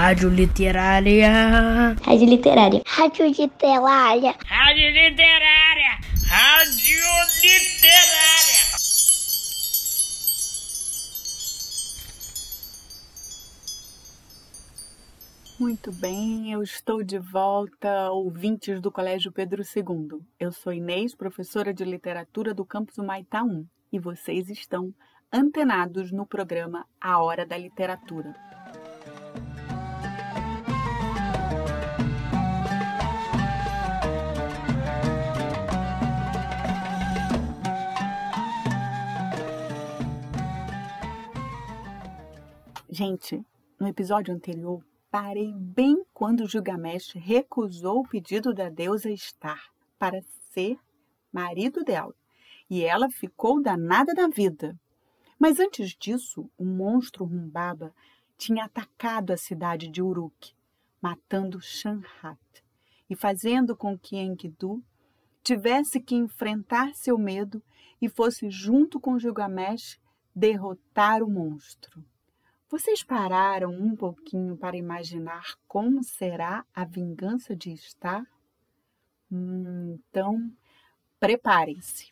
Rádio Literária. Rádio Literária. Rádio Literária. Rádio Literária. Rádio Literária. Muito bem, eu estou de volta, ouvintes do Colégio Pedro II. Eu sou Inês, professora de literatura do campus Humaitá 1, e vocês estão antenados no programa A Hora da Literatura. Gente, no episódio anterior, parei bem quando Gilgamesh recusou o pedido da deusa Star para ser marido dela, e ela ficou danada da vida. Mas antes disso, o monstro Rumbaba tinha atacado a cidade de Uruk, matando Shanhat e fazendo com que Enkidu tivesse que enfrentar seu medo e fosse junto com Gilgamesh derrotar o monstro. Vocês pararam um pouquinho para imaginar como será a vingança de estar? Hum, então, preparem-se.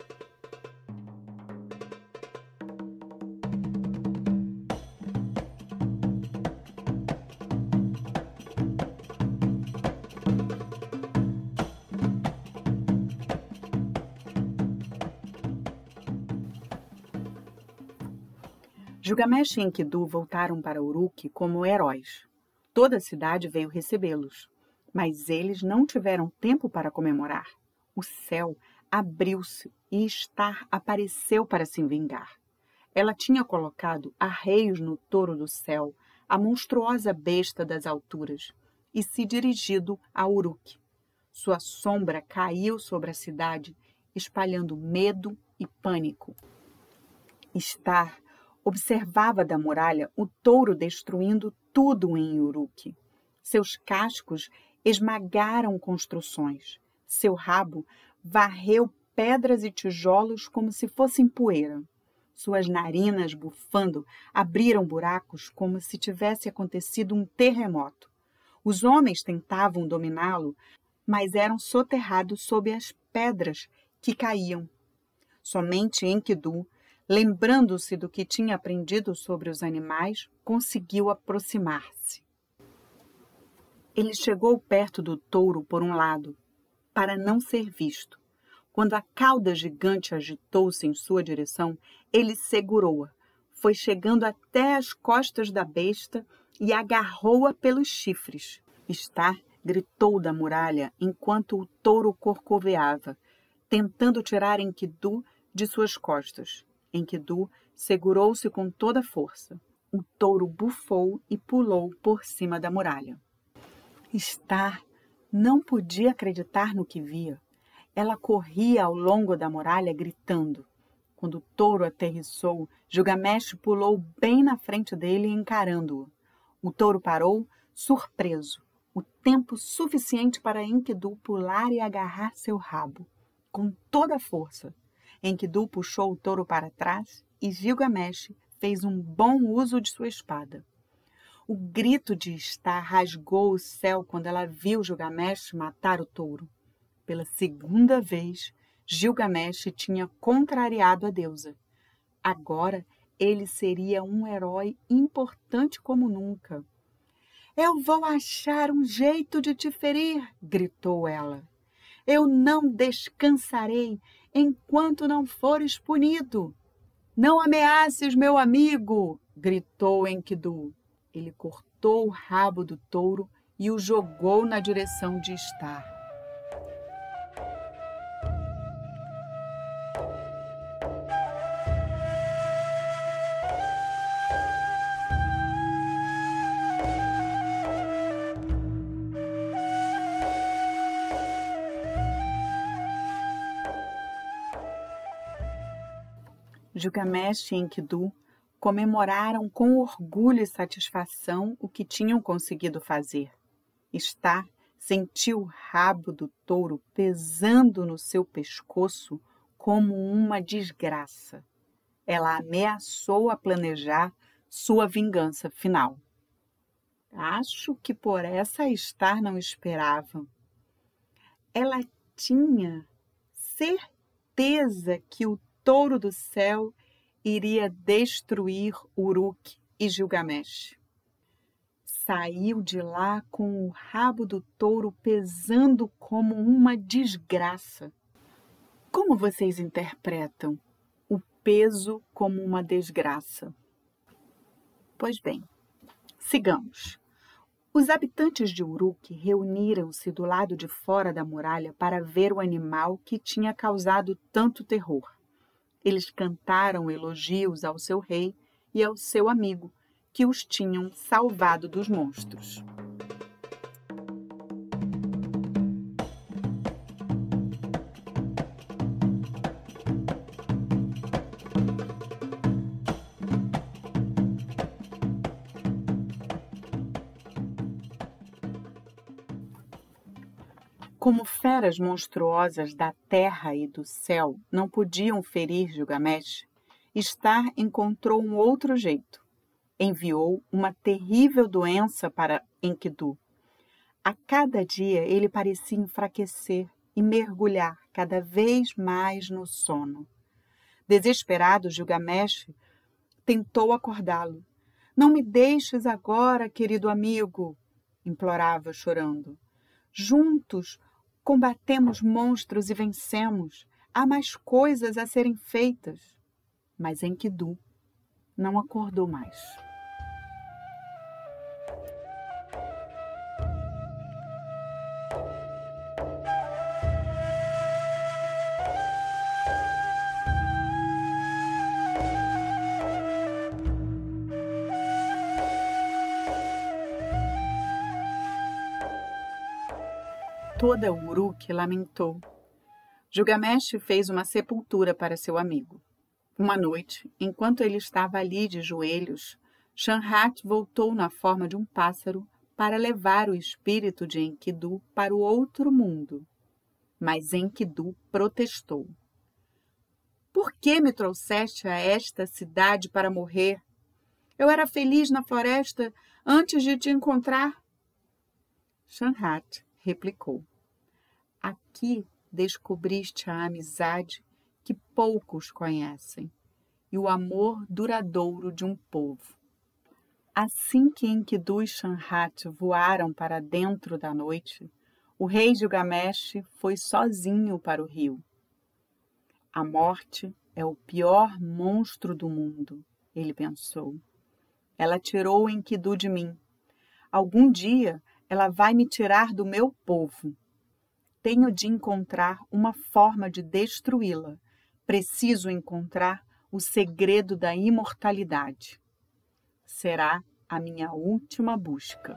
Gilgamesh e Enkidu voltaram para Uruk como heróis. Toda a cidade veio recebê-los, mas eles não tiveram tempo para comemorar. O céu abriu-se e Star apareceu para se vingar. Ela tinha colocado arreios no touro do céu, a monstruosa besta das alturas, e se dirigido a Uruk. Sua sombra caiu sobre a cidade, espalhando medo e pânico. Star observava da muralha o touro destruindo tudo em Uruk. Seus cascos esmagaram construções. Seu rabo varreu pedras e tijolos como se fossem poeira. Suas narinas, bufando, abriram buracos como se tivesse acontecido um terremoto. Os homens tentavam dominá-lo, mas eram soterrados sob as pedras que caíam. Somente Enkidu, lembrando-se do que tinha aprendido sobre os animais, conseguiu aproximar-se. Ele chegou perto do touro por um lado, para não ser visto. Quando a cauda gigante agitou-se em sua direção, ele segurou-a, foi chegando até as costas da besta e agarrou-a pelos chifres. Star gritou da muralha enquanto o touro corcoveava, tentando tirar Enkidu de suas costas. Enkidu segurou-se com toda a força. O touro bufou e pulou por cima da muralha. Star não podia acreditar no que via. Ela corria ao longo da muralha gritando. Quando o touro aterrissou, Gilgamesh pulou bem na frente dele, encarando-o. O touro parou, surpreso, o tempo suficiente para Enkidu pular e agarrar seu rabo, com toda a força. Enkidu puxou o touro para trás e Gilgamesh fez um bom uso de sua espada. O grito de Star rasgou o céu quando ela viu Gilgamesh matar o touro. Pela segunda vez, Gilgamesh tinha contrariado a deusa. Agora ele seria um herói importante como nunca. Eu vou achar um jeito de te ferir, gritou ela. Eu não descansarei enquanto não fores punido. Não ameaces meu amigo, gritou Enkidu. Ele cortou o rabo do touro e o jogou na direção de Star. Gilgamesh e Enkidu comemoraram com orgulho e satisfação o que tinham conseguido fazer. Star sentiu o rabo do touro pesando no seu pescoço como uma desgraça. Ela ameaçou a planejar sua vingança final. Acho que por essa estar não esperava. Ela tinha certeza que o touro do céu iria destruir Uruk e Gilgamesh. Saiu de lá com o rabo do touro pesando como uma desgraça. Como vocês interpretam o peso como uma desgraça? Pois bem, sigamos. Os habitantes de Uruk reuniram-se do lado de fora da muralha para ver o animal que tinha causado tanto terror. Eles cantaram elogios ao seu rei e ao seu amigo, que os tinham salvado dos monstros. Como feras monstruosas da terra e do céu não podiam ferir Gilgamesh, Star encontrou um outro jeito. Enviou uma terrível doença para Enkidu. A cada dia ele parecia enfraquecer e mergulhar cada vez mais no sono. Desesperado, Gilgamesh tentou acordá-lo. Não me deixes agora, querido amigo, implorava chorando. Juntos Combatemos monstros e vencemos. Há mais coisas a serem feitas. Mas Enkidu não acordou mais. Toda Uruk lamentou. Gilgamesh fez uma sepultura para seu amigo. Uma noite, enquanto ele estava ali de joelhos, Shanhat voltou na forma de um pássaro para levar o espírito de Enkidu para o outro mundo. Mas Enkidu protestou. Por que me trouxeste a esta cidade para morrer? Eu era feliz na floresta antes de te encontrar. Shanhat replicou: Aqui descobriste a amizade que poucos conhecem e o amor duradouro de um povo. Assim que Enkidu e Shanhat voaram para dentro da noite, o rei Gilgamesh foi sozinho para o rio. A morte é o pior monstro do mundo, ele pensou. Ela tirou Enkidu de mim. Algum dia ela vai me tirar do meu povo. Tenho de encontrar uma forma de destruí-la. Preciso encontrar o segredo da imortalidade. Será a minha última busca.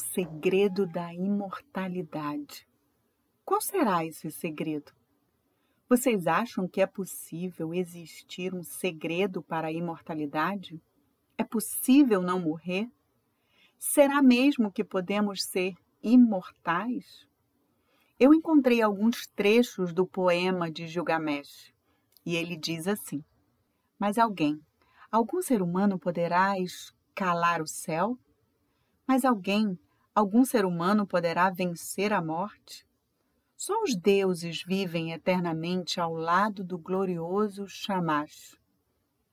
Segredo da imortalidade. Qual será esse segredo? Vocês acham que é possível existir um segredo para a imortalidade? É possível não morrer? Será mesmo que podemos ser imortais? Eu encontrei alguns trechos do poema de Gilgamesh e ele diz assim: Mas alguém, algum ser humano poderá escalar o céu? Mas alguém, algum ser humano poderá vencer a morte? Só os deuses vivem eternamente ao lado do glorioso Shamash.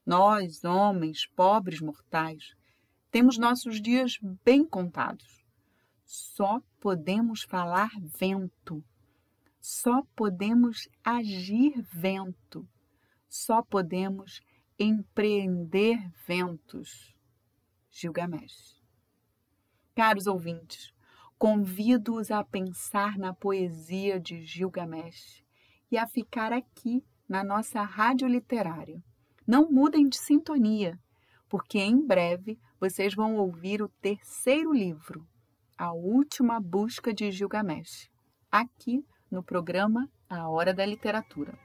Nós, homens, pobres mortais, temos nossos dias bem contados. Só podemos falar vento. Só podemos agir vento. Só podemos empreender ventos. Gilgamesh. Caros ouvintes, convido-os a pensar na poesia de Gilgamesh e a ficar aqui na nossa rádio literária. Não mudem de sintonia, porque em breve vocês vão ouvir o terceiro livro, A Última Busca de Gilgamesh, aqui no programa A Hora da Literatura.